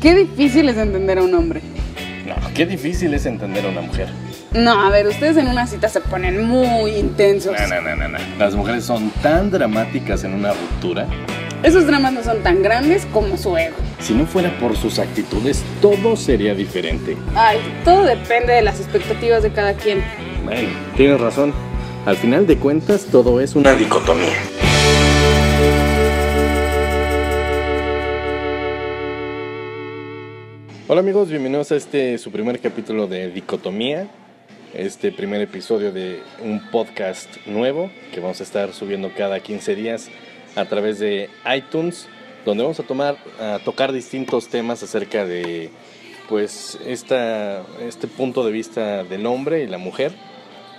Qué difícil es entender a un hombre. No, qué difícil es entender a una mujer. No, a ver, ustedes en una cita se ponen muy intensos. No, no, no, no, no. Las mujeres son tan dramáticas en una ruptura. Esos dramas no son tan grandes como su ego. Si no fuera por sus actitudes, todo sería diferente. Ay, todo depende de las expectativas de cada quien. Bueno, tienes razón. Al final de cuentas, todo es una dicotomía. Hola amigos, bienvenidos a este su primer capítulo de Dicotomía, este primer episodio de un podcast nuevo que vamos a estar subiendo cada 15 días a través de iTunes, donde vamos a tomar a tocar distintos temas acerca de pues esta, este punto de vista del hombre y la mujer.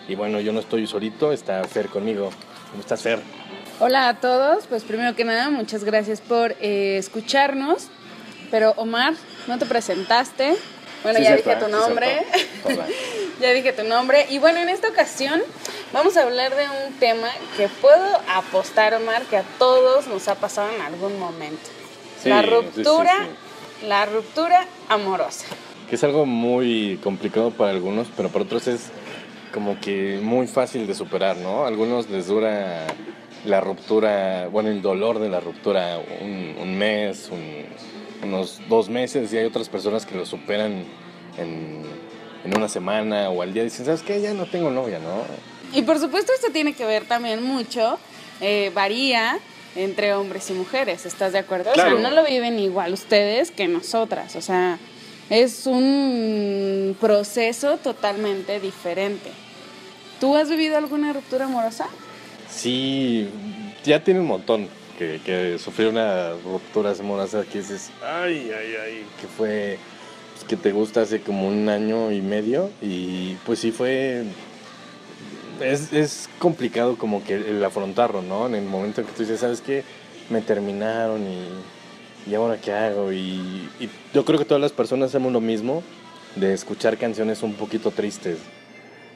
Y bueno, yo no estoy solito, está Fer conmigo. ¿Cómo estás, Fer? Hola a todos, pues primero que nada, muchas gracias por eh, escucharnos. Pero Omar, no te presentaste. Bueno, Sí, ya dije tu ¿eh? Sí, nombre. Hola. ya dije tu nombre. Y bueno, en esta ocasión vamos a hablar de un tema que puedo apostar, Omar, que a todos nos ha pasado en algún momento. Sí, la sí, sí, ruptura, sí. la ruptura amorosa. Que es algo muy complicado para algunos, pero para otros es como que muy fácil de superar, ¿no? A algunos les dura la ruptura, bueno, el dolor de la ruptura un, un mes, un- unos dos meses, y hay otras personas que lo superan en, en una semana o al día. Dicen, ¿sabes qué? Ya no tengo novia, ¿no? Y por supuesto esto tiene que ver también mucho, eh, varía entre hombres y mujeres, ¿estás de acuerdo? Claro. O sea, no lo viven igual ustedes que nosotras, o sea, es un proceso totalmente diferente. ¿Tú has vivido alguna ruptura amorosa? Sí, ya tiene un montón que, sufrió una ruptura amorosa que dices, ay, ay, ay, que fue, pues, que te gusta hace como un año y medio y pues sí fue, es, es complicado como que el afrontarlo, ¿no? En el momento en que tú dices, ¿sabes qué? Me terminaron y, y ahora qué hago y, yo creo que todas las personas hacemos lo mismo de escuchar canciones un poquito tristes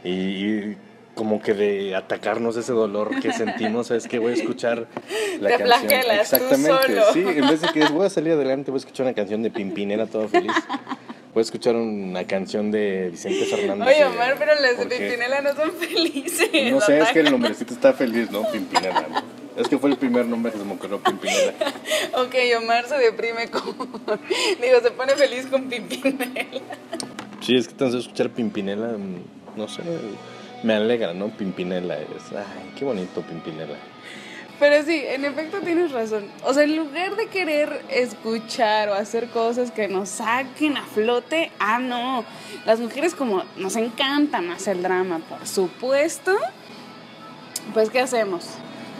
y como que de atacarnos ese dolor que sentimos, es que voy a escuchar la Te canción. flagelas tú Exactamente, solo. sí, en vez de que voy a salir adelante, voy a escuchar una canción de Pimpinela todo feliz. Voy a escuchar una canción de Vicente Fernández. Oye, de- Omar, pero las de. Pimpinela no son felices. No sé, es que el nombrecito está feliz, ¿no? Pimpinela. Es que fue el primer nombre que se me ocurrió, Pimpinela. Ok, Omar se deprime con... Digo, se pone feliz con Pimpinela. Sí, es que entonces escuchar Pimpinela, mm, no sé, me alegra, ¿no? Pimpinela es, ay, qué bonito Pimpinela. Pero sí, en efecto tienes razón. O sea, en lugar de querer escuchar o hacer cosas que nos saquen a flote, ah, no. Las mujeres como nos encanta más el drama, por supuesto. Pues, ¿qué hacemos?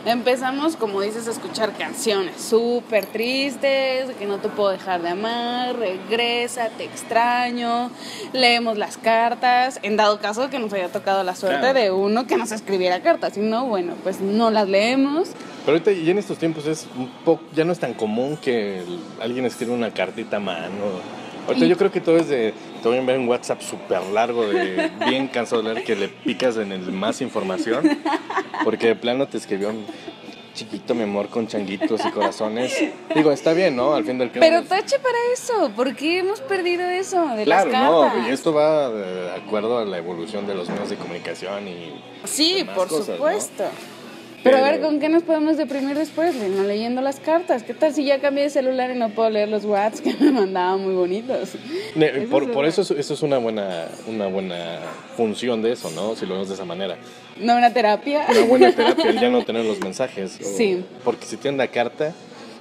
Empezamos, como dices, a escuchar canciones súper tristes, que no te puedo dejar de amar, regresa, te extraño, leemos las cartas, en dado caso que nos haya tocado la suerte Claro. de uno que nos escribiera cartas, si no, bueno, pues no las leemos. Pero ahorita y en estos tiempos es un poco, ya no es tan común que alguien escriba una cartita a mano. Ahorita yo creo que todo es de, te voy a enviar un WhatsApp súper largo de bien cansado de leer que le picas en el más información. Porque de plano te escribió un chiquito mi amor con changuitos y corazones. Digo, está bien, ¿no? Al fin del cabo. Pero tache para eso, ¿por qué hemos perdido eso de Claro, las no, y esto va de acuerdo a la evolución de los medios de comunicación y Sí, por cosas, ¿no? Pero a ver, ¿con qué nos podemos deprimir después? de No leyendo las cartas. ¿Qué tal si ya cambié de celular y no puedo leer los WhatsApp que me mandaban muy bonitos? Ne- Eso por, es por eso es- eso es una buena una buena función de eso, ¿no? Si lo vemos de esa manera. ¿No una terapia? Una buena terapia el ya no tener los mensajes. o- Sí. Porque si tiene una carta,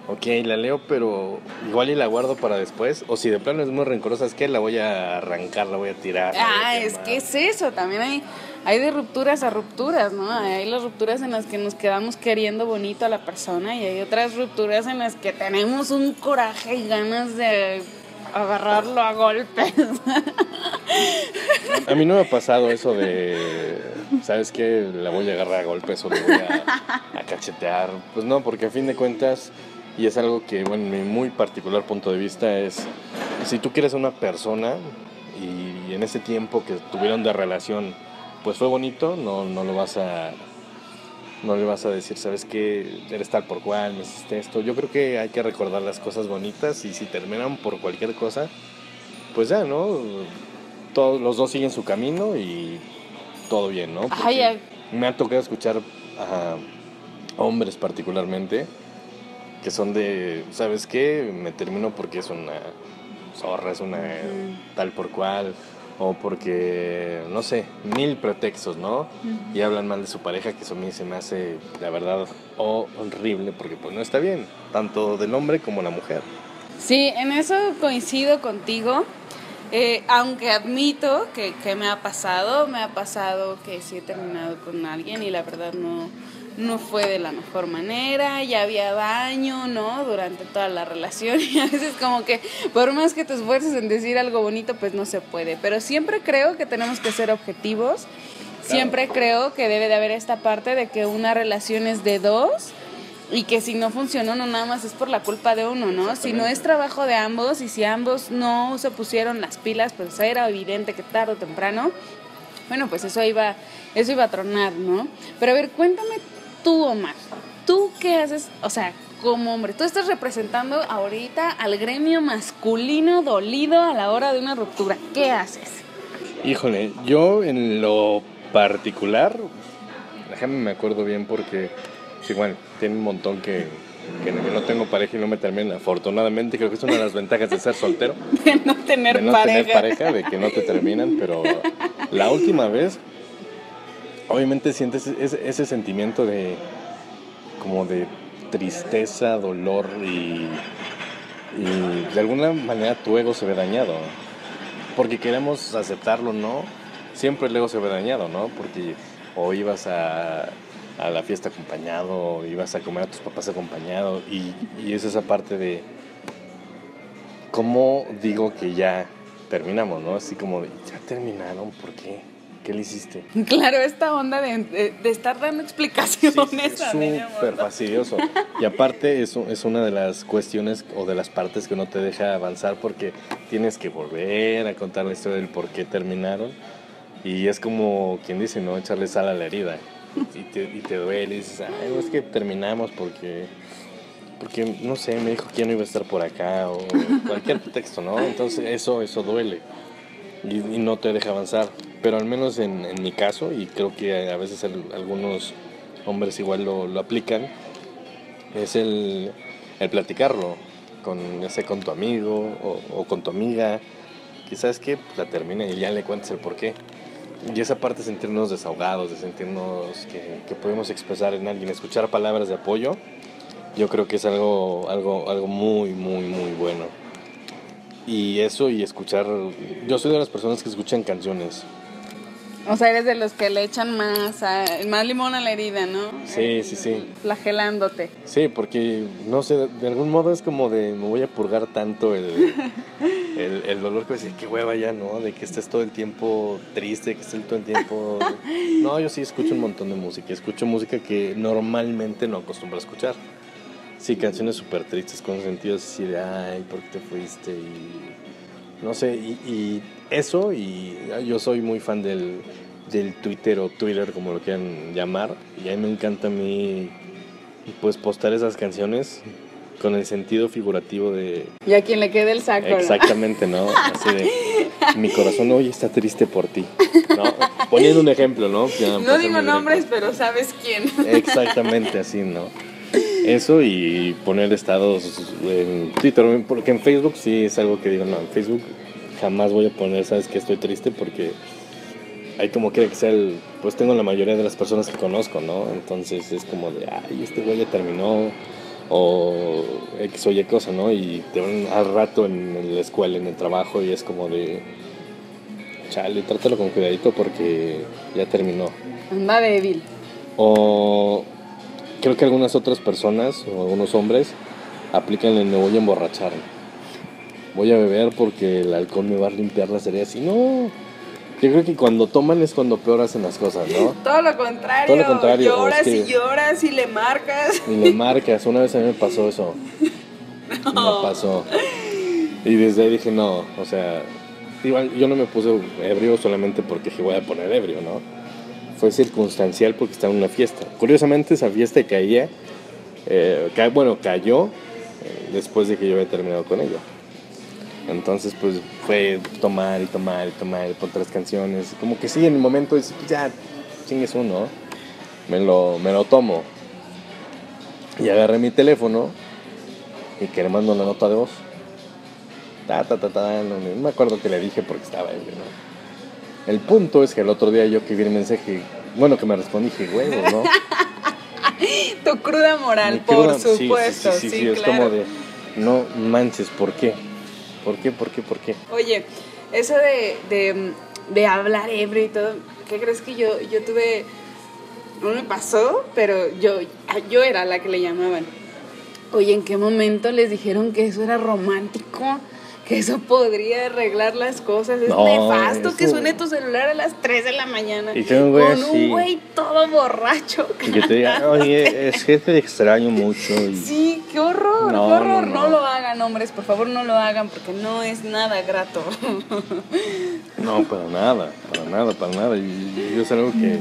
ok, la leo, pero igual y la guardo para después. O si de plano es muy rencorosa, es que la voy a arrancar, la voy a tirar. la Ah, es que es eso, también hay, hay de rupturas a rupturas, ¿no? Hay las rupturas en las que nos quedamos queriendo bonito a la persona y hay otras rupturas en las que tenemos un coraje y ganas de agarrarlo a golpes. A mí no me ha pasado eso de, ¿sabes qué? La voy a agarrar a golpes o le voy a, a cachetear. Pues no, porque a fin de cuentas, y es algo que, bueno, en mi muy particular punto de vista es, si tú quieres a una persona y en ese tiempo que tuvieron de relación, pues fue bonito, no, no lo vas a, no le vas a decir, ¿sabes qué? Eres tal por cual, me hiciste esto. Yo creo que hay que recordar las cosas bonitas y si terminan por cualquier cosa, pues ya, ¿no? Todos los dos siguen su camino y todo bien, ¿no? Me ha tocado escuchar a hombres particularmente que son de, ¿sabes qué? Me termino porque es una zorra, es una tal por cual o porque, no sé, mil pretextos, ¿no? Y hablan mal de su pareja, que eso a mí se me hace, la verdad, horrible, porque pues no está bien, tanto del hombre como la mujer. Sí, en eso coincido contigo. Eh, aunque admito que, que, me ha pasado, me ha pasado que sí he terminado con alguien y la verdad no, no fue de la mejor manera, ya había daño, ¿no? Durante toda la relación y a veces como que por más que te esfuerces en decir algo bonito, pues no se puede. Pero siempre creo que tenemos que ser objetivos, siempre creo que debe de haber esta parte de que una relación es de dos y que si no funcionó no nada más es por la culpa de uno, ¿no? Si no es trabajo de ambos y si ambos no se pusieron las pilas, pues era evidente que tarde o temprano, bueno, pues eso iba, eso iba a tronar, ¿no? Pero a ver, cuéntame tú, Omar, ¿tú qué haces? O sea, como hombre, tú estás representando ahorita al gremio masculino dolido a la hora de una ruptura. ¿Qué haces? Híjole, yo en lo particular, déjame me acuerdo bien porque, sí, bueno, tiene un montón que, que no tengo pareja y no me termina. Afortunadamente creo que es una de las ventajas de ser soltero. De no tener de no pareja. tener pareja, de que no te terminan, pero la última vez obviamente sientes ese, sentimiento de como de tristeza, dolor y, de alguna manera tu ego se ve dañado. Porque queremos aceptarlo, ¿no? Siempre el ego se ve dañado, ¿no? Porque o ibas a, a la fiesta acompañado, o ibas a comer a tus papás acompañado y, y es esa parte de cómo digo que ya terminamos, ¿no? Así como ya terminaron, ¿por qué? ¿Qué le hiciste? Claro, esta onda de, de, de estar dando explicaciones. Sí, es súper fastidioso. Y aparte eso es una de las cuestiones o de las partes que no te deja avanzar porque tienes que volver a contar la historia del por qué terminaron. Y es como quien dice, ¿no? Echarle sal a la herida. Y te, y te duele y dices, ay, es que terminamos porque porque no sé, me dijo que ya no iba a estar por acá o cualquier pretexto, ¿no? Entonces eso, eso duele y, y no te deja avanzar. Pero al menos en, en, mi caso, y creo que a veces el, algunos hombres igual lo, lo aplican, es el, el, platicarlo, con, ya sea con tu amigo o, o con tu amiga, quizás que pues, la termina y ya le cuentes el por qué. Y esa parte de sentirnos desahogados, de sentirnos que, que podemos expresar en alguien, escuchar palabras de apoyo, yo creo que es algo, algo, algo muy, muy, muy bueno. Y eso y escuchar, yo soy de las personas que escuchan canciones. O sea, eres de los que le echan más, a, más limón a la herida, ¿no? Sí, sí, sí. Flagelándote. Sí, porque, no sé, de algún modo es como de, me voy a purgar tanto el, el, el dolor que decir, qué hueva ya, ¿no? De que estés todo el tiempo triste, que estés todo el tiempo... No, yo sí escucho un montón de música, escucho música que normalmente no acostumbro a escuchar. Sí, canciones súper tristes con sentidos así de, ay, ¿por qué te fuiste? Y no sé, y, y eso, y yo soy muy fan del, del Twitter o Twitter, como lo quieran llamar, y a mí me encanta a mí, pues, postar esas canciones con el sentido figurativo de... Y a quien le quede el saco. Exactamente, ¿no? Así de, mi corazón hoy está triste por ti, ¿no? Poniendo un ejemplo, ¿no? Ya no digo nombres, pero sabes quién. Exactamente así, ¿no? Eso y poner estados en Twitter, porque en Facebook sí es algo que digo, no, en Facebook jamás voy a poner, sabes que estoy triste porque hay como quiera que sea el, pues tengo la mayoría de las personas que conozco, ¿no? Entonces es como de, ay, este güey ya terminó o X o Y cosa, ¿no? Y te van al rato en la escuela, en el trabajo y es como de, chale, trátalo con cuidadito porque ya terminó. Anda débil. O creo que algunas otras personas o algunos hombres aplican el me voy a emborrachar. Voy a beber porque el alcohol me va a limpiar las heridas. Y no, yo creo que cuando toman es cuando peor hacen las cosas, ¿no? Todo lo contrario. Todo lo contrario. Lloras es que, y lloras y le marcas. Y le marcas. Una vez a mí me pasó eso. No. Me pasó. Y desde ahí dije, no, o sea, igual yo no me puse ebrio solamente porque dije voy a poner ebrio, ¿no? fue circunstancial porque estaba en una fiesta. Curiosamente esa fiesta caía, eh, ca- bueno, cayó eh, después de que yo había terminado con ella. Entonces pues fue tomar y tomar y tomar y por otras canciones. Como que sí, en el momento dices, pues ya, chingues uno, me lo, me lo tomo. Y agarré mi teléfono y que le mando una nota de voz. Ta, ta, ta, ta, no, no me acuerdo que le dije porque estaba ebrio, ¿no? El punto es que el otro día yo que vi el mensaje, bueno, que me respondí, dije, huevo, ¿no? Tu cruda moral, por cruda- sí, sí, supuesto. Sí, sí, sí, sí, es claro. como de, no manches, ¿por qué? ¿Por qué, por qué, por qué? Oye, eso de, de, de hablar ebrio y todo, ¿qué crees que yo, yo tuve? No me pasó, pero yo, yo era la que le llamaban. Oye, ¿en qué momento les dijeron que eso era romántico? Que eso podría arreglar las cosas. Es No, nefasto que suene tu celular a las 3 de la mañana. Y que un güey con un güey todo borracho. Y que te diga, oye, es que te extraño mucho. Y... Sí, qué horror, No, qué horror. no, No, no. lo hagan, hombres, por favor, no lo hagan porque no es nada grato. No, para nada, para nada, para nada. Y yo es algo que,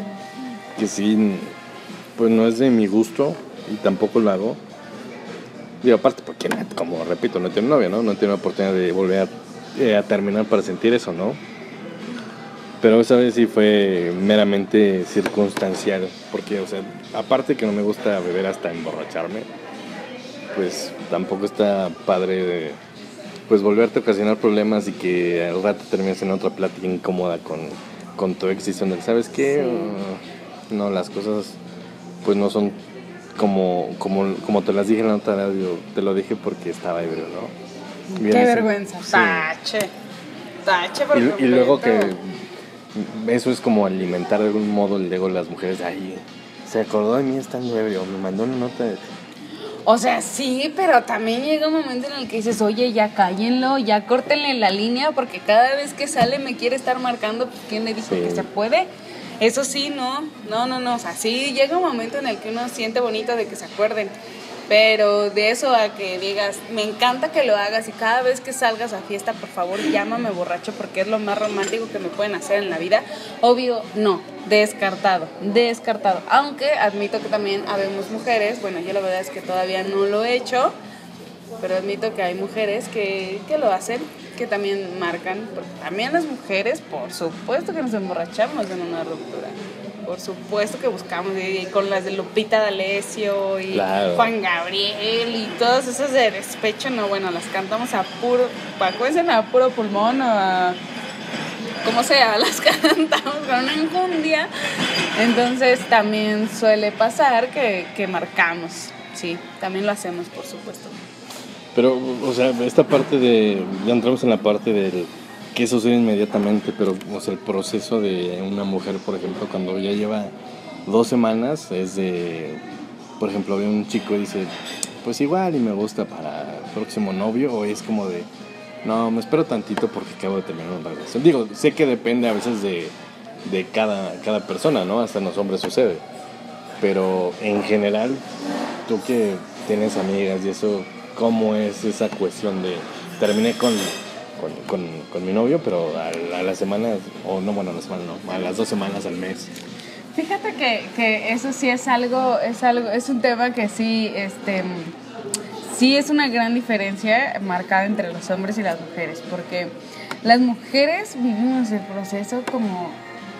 que sí, pues no es de mi gusto y tampoco lo hago. Y aparte, porque, como repito, no tengo novia, ¿no? No tengo la oportunidad de volver a, eh, a terminar para sentir eso, ¿no? Pero esa vez sí fue meramente circunstancial, porque, o sea, aparte que no me gusta beber hasta emborracharme, pues tampoco está padre de, pues volverte a ocasionar problemas y que al rato termines en otra plática incómoda con, con tu ex ¿sabes qué? Sí. Uh, no, las cosas pues no son como, como, como te las dije en la otra radio, te lo dije porque estaba ebrio, ¿no? Qué Viene ese- vergüenza. sí. Tache. Tache por Y, y luego que eso es como alimentar de algún modo el ego de las mujeres. Ay, se acordó de mí estando ebrio, me mandó una nota. de- O sea, sí, pero también llega un momento en el que dices, oye, ya cállenlo, ya córtenle la línea, porque cada vez que sale me quiere estar marcando, pues, ¿quién le dijo Sí. que se puede? Eso sí, no, no, no, no, o sea, sí llega un momento en el que uno siente bonito de que se acuerden, pero de eso a que digas, me encanta que lo hagas y cada vez que salgas a fiesta, por favor, llámame borracho porque es lo más romántico que me pueden hacer en la vida. Obvio, no, descartado, descartado. Aunque admito que también habemos mujeres, bueno, yo la verdad es que todavía no lo he hecho, pero admito que hay mujeres que, que lo hacen, que también marcan, porque también las mujeres, por supuesto que nos emborrachamos en una ruptura. Por supuesto que buscamos, y, con las de Lupita D'Alessio y Claro. Juan Gabriel y todas esas de despecho, no, bueno, las cantamos a puro, acuérdense, a puro pulmón, a como sea, las cantamos con una enjundia. Entonces también suele pasar que, que marcamos, sí, también lo hacemos, por supuesto. Pero, o sea, esta parte de. Ya entramos en la parte del que sucede inmediatamente, pero, el proceso de una mujer, por ejemplo, cuando ya lleva dos semanas, es de. Por ejemplo, ve un chico y dice, pues igual y me gusta para el próximo novio, o es como de. No, me espero tantito porque acabo de terminar una relación. Digo, sé que depende a veces de, de cada, cada persona, ¿no? Hasta en los hombres sucede. Pero en general, tú que tienes amigas y eso, ¿cómo es esa cuestión de terminé con, con, con, mi novio, pero a, a las semanas, o no, bueno, a la semana no, a las dos semanas al mes? Fíjate que, que eso sí es algo, es algo, es un tema que sí, este, sí es una gran diferencia marcada entre los hombres y las mujeres, porque las mujeres vivimos el proceso como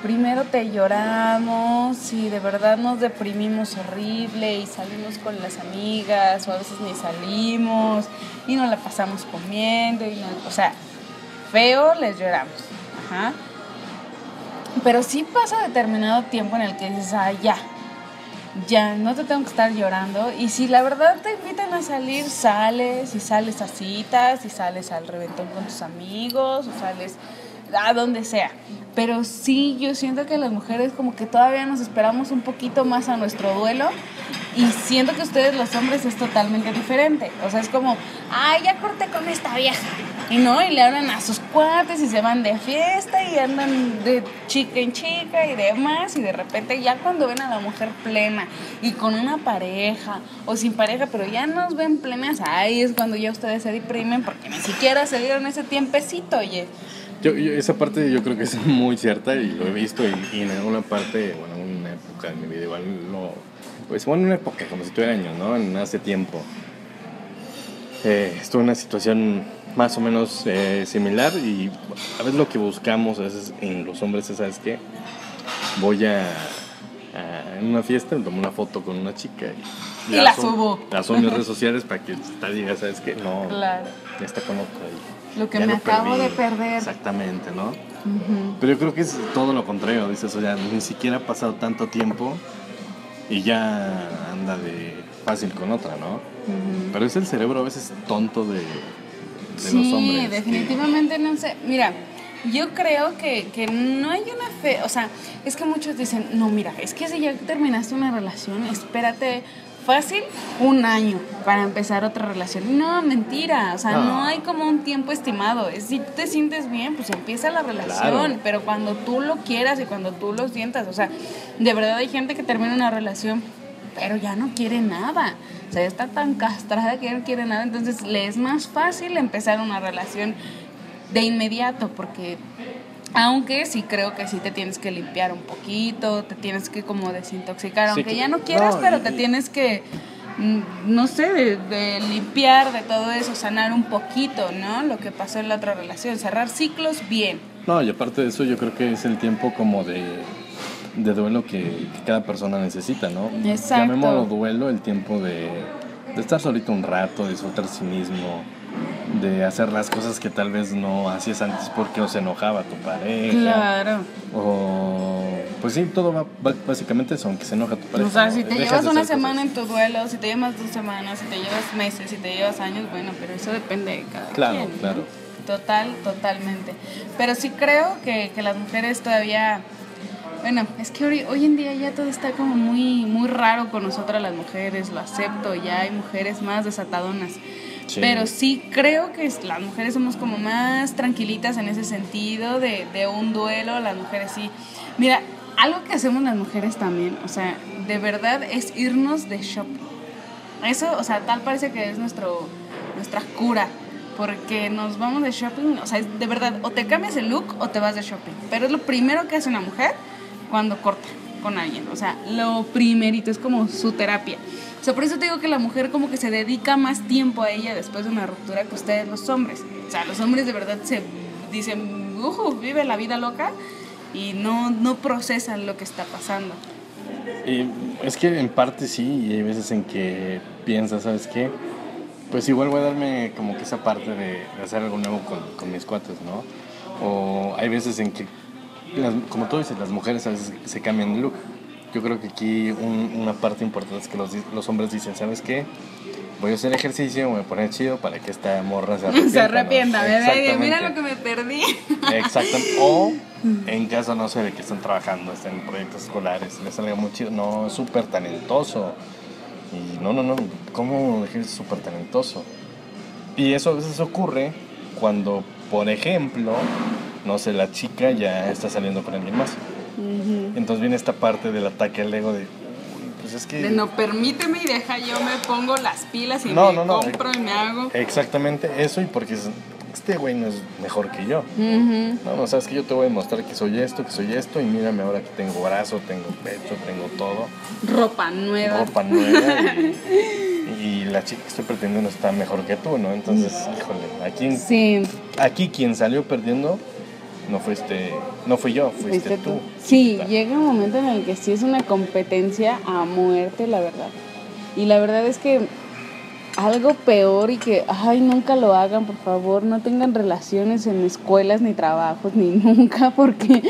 primero te lloramos y de verdad nos deprimimos horrible y salimos con las amigas o a veces ni salimos y nos la pasamos comiendo y no- o sea, feo les lloramos. Ajá. Pero sí pasa determinado tiempo en el que dices, ah, ya, ya, no te tengo que estar llorando. Y si la verdad te invitan a salir, sales y sales a citas y sales al reventón con tus amigos o sales a donde sea. Pero sí, yo siento que las mujeres como que todavía nos esperamos un poquito más a nuestro duelo y siento que ustedes los hombres es totalmente diferente. O sea, es como, ay, ya corté con esta vieja. Y no, y le hablan a sus cuates y se van de fiesta y andan de chica en chica y demás. Y de repente ya cuando ven a la mujer plena y con una pareja o sin pareja, pero ya nos ven plenas, ahí es cuando ya ustedes se deprimen porque ni siquiera se dieron ese tiempecito, oye. Yo, yo- esa parte yo creo que es muy cierta y lo he visto y, y en alguna parte, bueno, en una época de mi vida igual lo... Pues bueno, en una época, como si tuviera años, ¿no? En hace tiempo. Eh, estuve en una situación más o menos eh, similar y a veces lo que buscamos a veces en los hombres es, ¿sabes qué? Voy a, a- en una fiesta, me tomo una foto con una chica y, Y la subo. La subo en mis redes sociales para que tal diga, ¿sabes qué? No, Claro. ya está con otro ahí. Lo que me lo acabo perdí. de perder. Exactamente, ¿no? Pero yo creo que es todo lo contrario, dices, o sea, ni siquiera ha pasado tanto tiempo y ya anda de fácil con otra, ¿no? Pero es el cerebro a veces tonto de, de Sí, los hombres. que- definitivamente no sé. Mira, yo creo que, que no hay una fe, o sea, es que muchos dicen, no, mira, es que si ya terminaste una relación, espérate fácil un año para empezar otra relación. No, mentira, o sea, No. no, hay como un tiempo estimado. Es, si tú te sientes bien, pues empieza la relación, Claro. pero cuando tú lo quieras y cuando tú lo sientas, o sea, de verdad hay gente que termina una relación pero ya no quiere nada. O sea, ya está tan castrada que ya no quiere nada. Entonces le es más fácil empezar una relación de inmediato porque aunque sí creo que sí te tienes que limpiar un poquito, te tienes que como desintoxicar, Sí, aunque que- ya no quieras, no, pero y- te tienes que, mm, no sé, de, de limpiar de todo eso, sanar un poquito, ¿no? Lo que pasó en la otra relación, cerrar ciclos bien. No, y aparte de eso yo creo que es el tiempo como de, de duelo que, que cada persona necesita, ¿no? Exacto. Llamémoslo duelo, el tiempo de, de estar solito un rato, disfrutar sí mismo, de hacer las cosas que tal vez no hacías antes porque o se enojaba tu pareja. Claro. O pues sí, todo va, va- básicamente eso, aunque se enoja tu pareja. O sea, si te llevas de una semana cosas. en tu duelo, si te llevas dos semanas, si te llevas meses, si te llevas años, bueno, pero eso depende de cada Claro, quien. ¿no? claro. Total, totalmente. Pero sí creo que, que las mujeres todavía... Bueno, es que hoy, hoy en día ya todo está como muy, muy raro con nosotras las mujeres, lo acepto, ya hay mujeres más desatadonas. Sí. Pero sí creo que las mujeres somos como más tranquilitas en ese sentido de, de un duelo, las mujeres sí. Mira, algo que hacemos las mujeres también, o sea, de verdad es irnos de shopping. Eso, o sea, tal parece que es nuestro, nuestra cura, porque nos vamos de shopping, o sea, es de verdad, o te cambias el look o te vas de shopping, pero es lo primero que hace una mujer cuando corta con alguien, o sea, lo primerito, es como su terapia. O sea, por eso te digo que la mujer como que se dedica más tiempo a ella después de una ruptura que ustedes los hombres. O sea, los hombres de verdad se dicen, ujú, vive la vida loca y no, no procesan lo que está pasando. Y es que en parte sí, y hay veces en que piensas, ¿sabes qué? Pues igual voy a darme como que esa parte de hacer algo nuevo con, con mis cuates, ¿no? O hay veces en que, las- como tú dices, las mujeres a veces se cambian de look. Yo creo que aquí un- una parte importante es que los, los hombres dicen, ¿sabes qué? Voy a hacer ejercicio, me voy a poner chido para que esta morra se arrepienta. Se arrepienta, bebé, mira Exactamente. lo que me perdí. Exacto. O en caso, no sé, de que están trabajando, están en proyectos escolares, les salga muy chido. No, es súper talentoso. Y no, no, no, ¿cómo dejé súper talentoso? Y eso a veces ocurre cuando, por ejemplo, no sé, la chica ya está saliendo con alguien más. Entonces viene esta parte del ataque al ego de, pues es que... De no permíteme y deja yo me pongo las pilas y No, me no, no. compro y me hago. Exactamente eso y porque es- este güey no es mejor que yo. No, no, sabes que yo te voy a demostrar que soy esto, que soy esto, y mírame ahora que tengo brazo, tengo pecho, tengo todo, Ropa nueva. ropa nueva, y, y la chica que estoy pretendiendo está mejor que tú, ¿no? Entonces, híjole, aquí, Sí, aquí quien salió perdiendo no fuiste, no fui yo, fuiste, fuiste tú. tú. Sí, llega un momento en el que sí es una competencia a muerte, la verdad. Y la verdad es que algo peor y que, ay, nunca lo hagan, por favor, no tengan relaciones en escuelas ni trabajos ni nunca, porque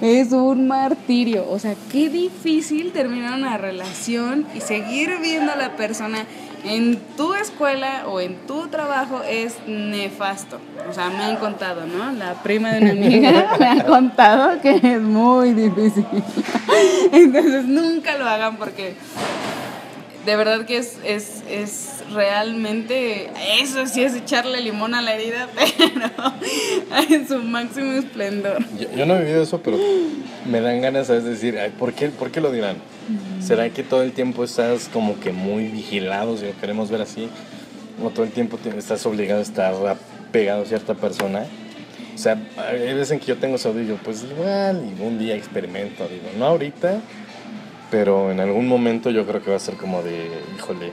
es un martirio. O sea, qué difícil terminar una relación y seguir viendo a la persona en tu escuela o en tu trabajo es nefasto. O sea, me han contado, ¿no? La prima de una amiga me ha contado que es muy difícil. Entonces, nunca lo hagan porque de verdad que es, es, es realmente, eso sí es echarle limón a la herida, pero en su máximo esplendor. Yo, yo no he vivido eso, pero me dan ganas de decir, ay, ¿por qué, ¿por qué lo dirán? ¿Será que todo el tiempo estás como que muy vigilado, si lo queremos ver así? ¿O todo el tiempo te- estás obligado a estar pegado a cierta persona? O sea, hay veces en que yo tengo digo, pues igual, y un día experimento, digo, no ahorita, pero en algún momento yo creo que va a ser como de, híjole,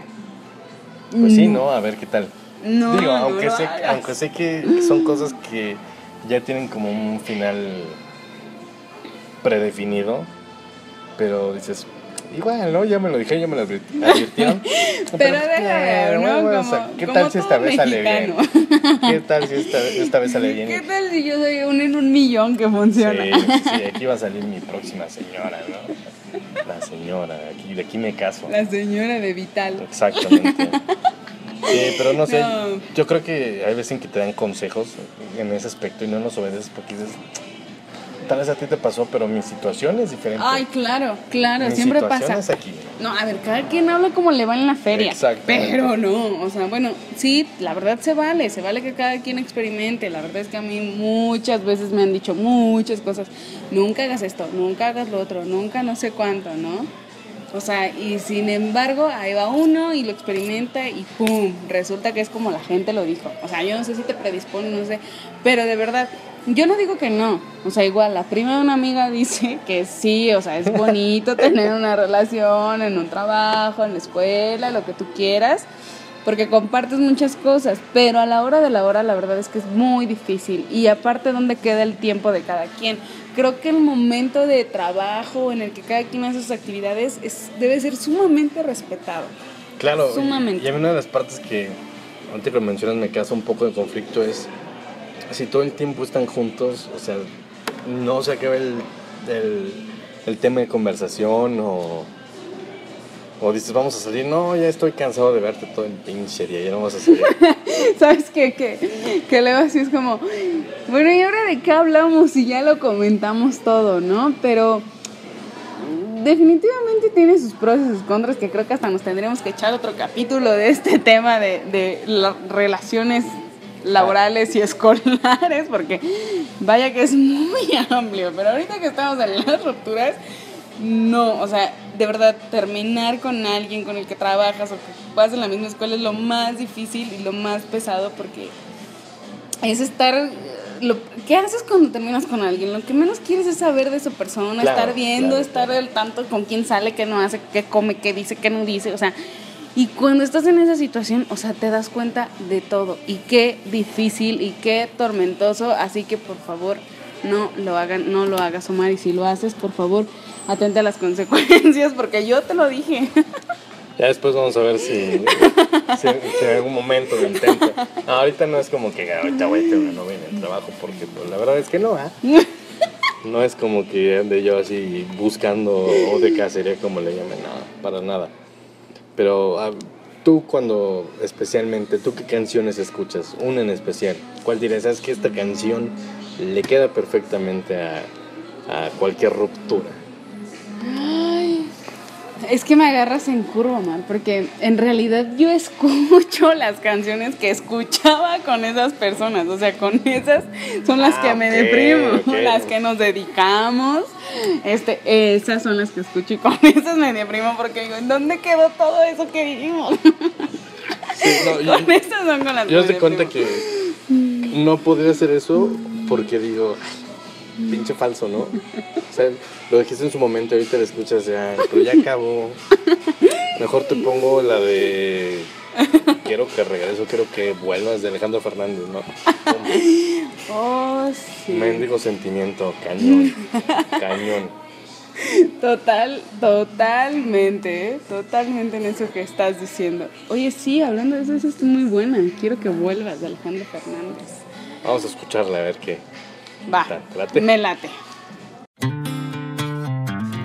pues sí, ¿no? A ver qué tal. No, Digo, no aunque, lo sé, aunque sé que son cosas que ya tienen como un final predefinido, pero dices, igual, ¿no? Ya me lo dije, ya me lo advir- advirtieron. Pero déjame ver, ¿no? bueno, o sea, ¿Qué como tal si esta vez sale bien? ¿Qué tal si esta, esta vez sale bien? ¿Qué tal si yo soy un en un millón que funciona? Sí, sí, aquí va a salir mi próxima señora, ¿no? La señora, aquí, de aquí me caso. La señora de Vital. Exactamente. Sí, pero no sé, No. yo creo que hay veces en que te dan consejos en ese aspecto y no los obedeces porque dices, tal vez a ti te pasó, pero mi situación es diferente. Ay, claro, claro, mi siempre situación pasa. es aquí. No, a ver, cada quien habla como le va en la feria. Exactamente. Pero no, o sea, bueno, sí, la verdad se vale, se vale que cada quien experimente. La verdad es que a mí muchas veces me han dicho muchas cosas. Nunca hagas esto, nunca hagas lo otro, nunca no sé cuánto, ¿no? O sea, y sin embargo, ahí va uno y lo experimenta y ¡pum! Resulta que es como la gente lo dijo. O sea, yo no sé si te predispone, no sé. Pero de verdad, yo no digo que no. O sea, igual, la prima de una amiga dice que sí, o sea, es bonito tener una relación en un trabajo, en la escuela, lo que tú quieras. Porque compartes muchas cosas, pero a la hora de la hora la verdad es que es muy difícil. Y aparte, ¿dónde queda el tiempo de cada quien? Creo que el momento de trabajo en el que cada quien hace sus actividades es, debe ser sumamente respetado. Claro, Sumamente. y a mí una de las partes que, antes que lo mencionas, me causa un poco de conflicto es si todo el tiempo están juntos, o sea, no se acaba el, el, tema de conversación o, o dices, vamos a salir, no, ya estoy cansado de verte todo el pinche día, ya no vas a salir. ¿Sabes qué? Que, que luego así es como, bueno, ¿y ahora de qué hablamos? Y ya lo comentamos todo, ¿no? Pero definitivamente tiene sus pros y sus contras, que creo que hasta nos tendríamos que echar otro capítulo de este tema de, de las relaciones laborales y escolares, porque vaya que es muy amplio, pero ahorita que estamos en las rupturas, no, o sea, de verdad, terminar con alguien con el que trabajas o que vas en la misma escuela es lo más difícil y lo más pesado porque es estar... Lo, ¿Qué haces cuando terminas con alguien? Lo que menos quieres es saber de su persona, Claro, estar viendo, claro, estar claro. al tanto con quién sale, qué no hace, qué come, qué dice, qué no dice, o sea... Y cuando estás en esa situación, o sea, te das cuenta de todo. Y qué difícil y qué tormentoso. Así que por favor, no lo hagan, no lo hagas, Omar. Y si lo haces, por favor, atente a las consecuencias, porque yo te lo dije. Ya después vamos a ver si, si, si en algún momento lo intento. No, ahorita no es como que ahorita voy a tener una novia en el trabajo, porque pues, la verdad es que no, ¿ah? No es como que ande yo así buscando o de cacería, como le llaman, no, para nada. Pero ah, tú cuando, especialmente, ¿tú qué canciones escuchas? Una en especial. ¿Cuál dirías? ¿Sabes que esta canción le queda perfectamente a, a cualquier ruptura? Es que me agarras en curva, man, porque en realidad yo escucho las canciones que escuchaba con esas personas, o sea, con esas son las Ah, que me ok, deprimo, las que nos dedicamos, este, esas son las que escucho y con esas me deprimo porque digo, ¿en dónde quedó todo eso que vivimos? Sí, no, yo- con esas son con las Yo me se cuenta deprimo. que no podría hacer eso porque digo, "Ay, pinche falso, ¿no? O sea, lo dijiste en su momento, ahorita lo escuchas ya, pero ya acabó. Mejor te pongo la de Quiero que regreso, quiero que vuelvas de Alejandro Fernández, ¿no? Oh, sí. Mendigo sentimiento, cañón, cañón. Total, totalmente, totalmente en eso que estás diciendo. Oye, sí, hablando de eso, esa es muy buena. Quiero que vuelvas de Alejandro Fernández. Vamos a escucharla a ver qué. Va, ¿Te late? me late.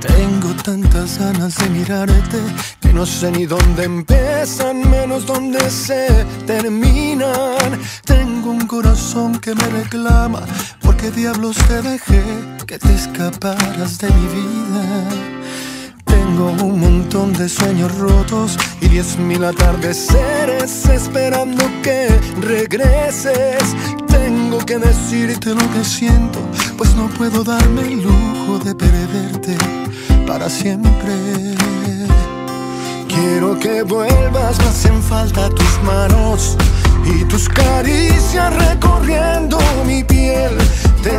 Tengo tantas ganas de mirarte que no sé ni dónde empiezan, menos dónde se terminan. Tengo un corazón que me reclama, porque diablos te dejé que te escaparas de mi vida. Tengo un montón de sueños rotos y diez mil atardeceres esperando que regreses. Tengo que decirte lo que siento, pues no puedo darme el lujo de perderte para siempre. Quiero que vuelvas, me hacen falta tus manos y tus caricias recorriendo mi piel. se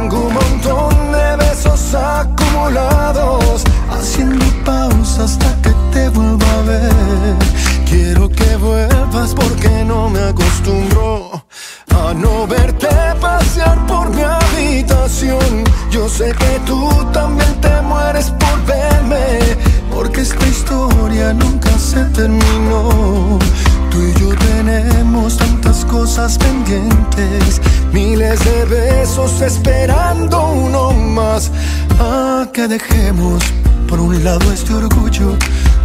dejemos por un lado este orgullo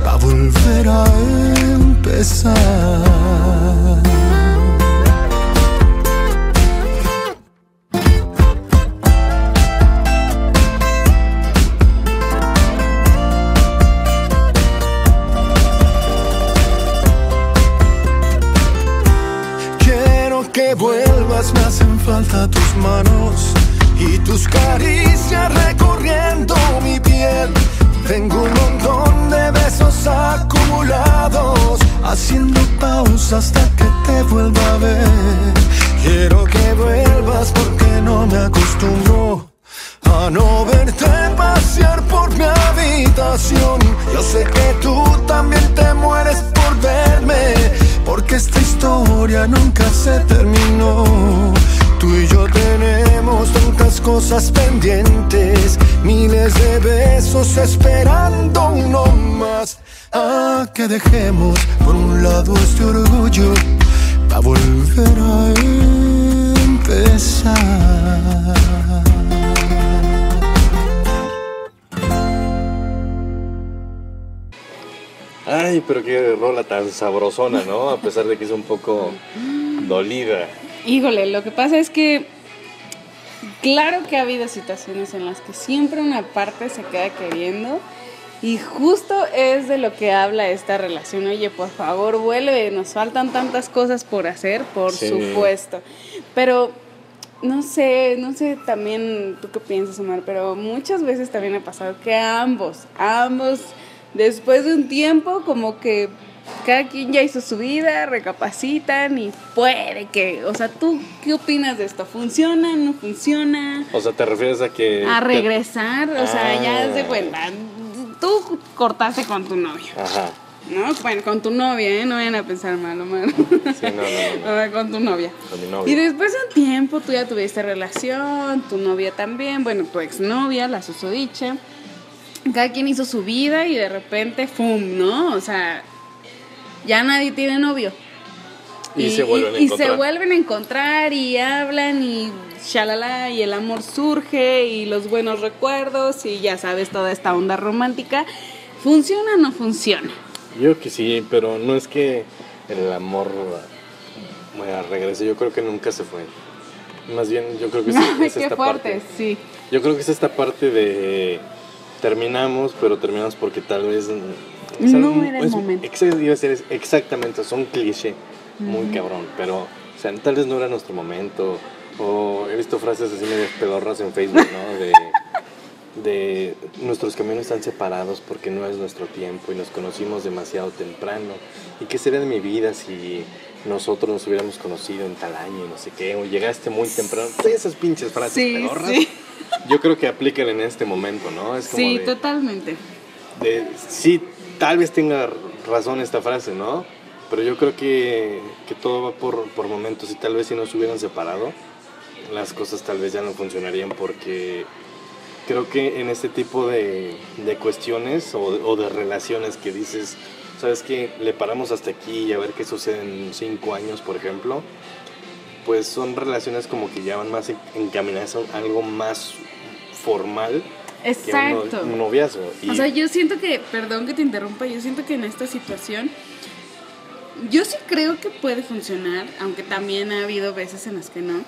para volver a empezar. Haciendo pausa hasta que te vuelva a ver. Quiero que vuelvas porque no me acostumbro a no verte pasear por mi habitación. Yo sé que tú también te mueres por verme, porque esta historia nunca se terminó. Tú y yo tenemos tantas cosas pendientes, miles de besos esperando uno más. A que dejemos por un lado este orgullo para volver a empezar. Ay, pero qué rola tan sabrosona, ¿no? A pesar de que es un poco dolida. Híjole, lo que pasa es que claro que ha habido situaciones en las que siempre una parte se queda queriendo y justo es de lo que habla esta relación. Oye, por favor, vuelve, nos faltan tantas cosas por hacer, por supuesto. Pero no sé, no sé también tú qué piensas, Omar, pero muchas veces también ha pasado que ambos, ambos después de un tiempo como que cada quien ya hizo su vida, recapacitan y puede que, o sea, ¿tú qué opinas de esto? ¿Funciona? ¿No funciona? O sea, ¿te refieres a que... A regresar, o sea, ya de Ah. cuenta, tú cortaste con tu novio, Ajá. ¿no? Bueno, con tu novia, ¿eh? No vayan a pensar mal, Omar. Sí, no, no, no, con tu novia. Con mi novia. Y después de un tiempo tú ya tuviste relación, tu novia también, bueno, tu exnovia, la susodicha. Cada quien hizo su vida y de repente, ¡fum! ¿No? O sea, ya nadie tiene novio. Y, se vuelven a y encontrar. se vuelven a encontrar y hablan y shalala y el amor surge y los buenos recuerdos y ya sabes toda esta onda romántica. ¿Funciona o no funciona? Yo que sí, pero no es que el amor bueno, regrese, yo creo que nunca se fue. Más bien, yo creo que es, esta fuerte, parte. sí. Yo creo que es esta parte de terminamos, pero terminamos porque tal vez es No algo- era el es- momento. es- exactamente, es un cliché muy cabrón, pero o sea, tal vez no era nuestro momento. O he visto frases así medio pedorras en Facebook, ¿no? De, de nuestros caminos están separados porque no es nuestro tiempo y nos conocimos demasiado temprano. ¿Y qué sería de mi vida si nosotros nos hubiéramos conocido en tal año y no sé qué? O llegaste muy temprano. Esas pinches frases Sí, pedorras. sí. Yo creo que aplican en este momento, ¿no? Es como Sí, de, totalmente. de- sí, tal vez tenga razón esta frase, ¿no? Pero yo creo que, que todo va por, por momentos y tal vez si no se hubieran separado, las cosas tal vez ya no funcionarían porque creo que en este tipo de, de cuestiones o, o de relaciones que dices, ¿sabes qué? Le paramos hasta aquí y a ver qué sucede en cinco años, por ejemplo, pues son relaciones como que ya van más en- encaminadas a algo más formal que un, Exacto. un noviazgo. Y- O sea, yo siento que, perdón que te interrumpa, yo siento que en esta situación, yo sí creo que puede funcionar, aunque también ha habido veces en las que no.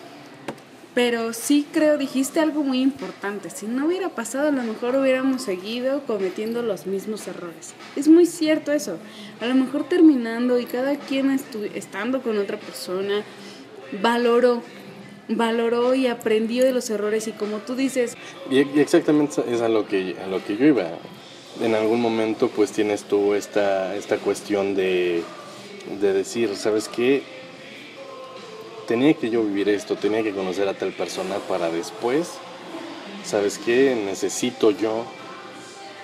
Pero sí creo, dijiste algo muy importante. Si no hubiera pasado, a lo mejor hubiéramos seguido cometiendo los mismos errores. Es muy cierto eso. A lo mejor terminando y cada quien estando con otra persona, valoró, valoró y aprendió de los errores. Y como tú dices, Y, y exactamente es a lo que a lo que yo iba. En algún momento pues tienes tú esta, esta cuestión de, de decir, ¿sabes qué? Tenía que yo vivir esto, tenía que conocer a tal persona para después, ¿sabes qué? Necesito yo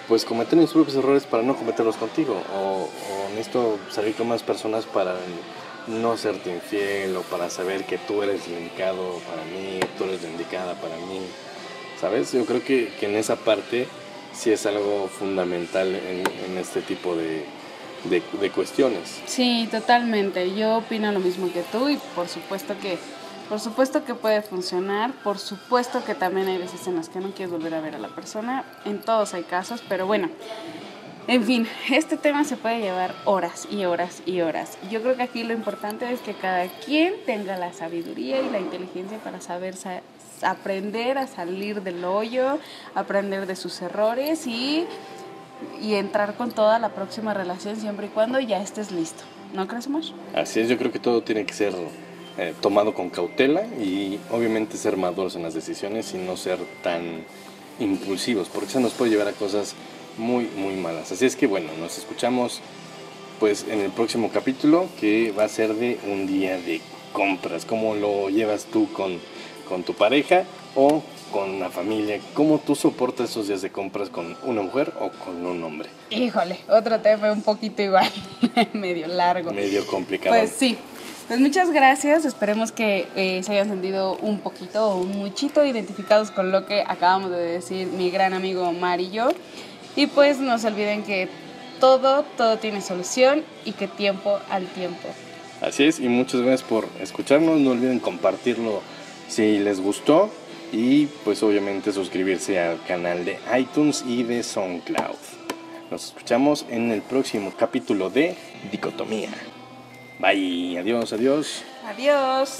pues cometer mis propios errores para no cometerlos contigo. O, o salir con más personas para no serte infiel o para saber que tú eres el para mí, tú eres la indicada para mí. ¿Sabes? Yo creo que, que en esa parte sí es algo fundamental en, en este tipo de, de, de cuestiones. Sí, totalmente. Yo opino lo mismo que tú y por supuesto que por supuesto que puede funcionar, por supuesto que también hay veces en las que no quieres volver a ver a la persona, en todos hay casos, pero bueno, en fin, este tema se puede llevar horas y horas y horas. Yo creo que aquí lo importante es que cada quien tenga la sabiduría y la inteligencia para saber sa- aprender a salir del hoyo, aprender de sus errores y, entrar con toda la próxima relación siempre y cuando ya estés listo. ¿No crees, Mosh? Así es, yo creo que todo tiene que ser eh, tomado con cautela y obviamente ser maduros en las decisiones y no ser tan impulsivos, porque eso nos puede llevar a cosas muy, muy malas. Así es que bueno, nos escuchamos pues en el próximo capítulo que va a ser de un día de compras, cómo lo llevas tú con, con tu pareja o con la familia, cómo tú soportas esos días de compras con una mujer o con un hombre. Híjole, otro tema un poquito igual, medio largo. Medio complicado. Pues sí. Pues muchas gracias. Esperemos que eh, se hayan sentido un poquito o un muchito identificados con lo que acabamos de decir mi gran amigo Omar y yo. Y pues no se olviden que todo, todo tiene solución y que tiempo al tiempo. Así es, y muchas gracias por escucharnos. No olviden compartirlo si les gustó. Y pues obviamente suscribirse al canal de iTunes y de SoundCloud. Nos escuchamos en el próximo capítulo de Dicotomía. Bye, adiós, adiós. Adiós.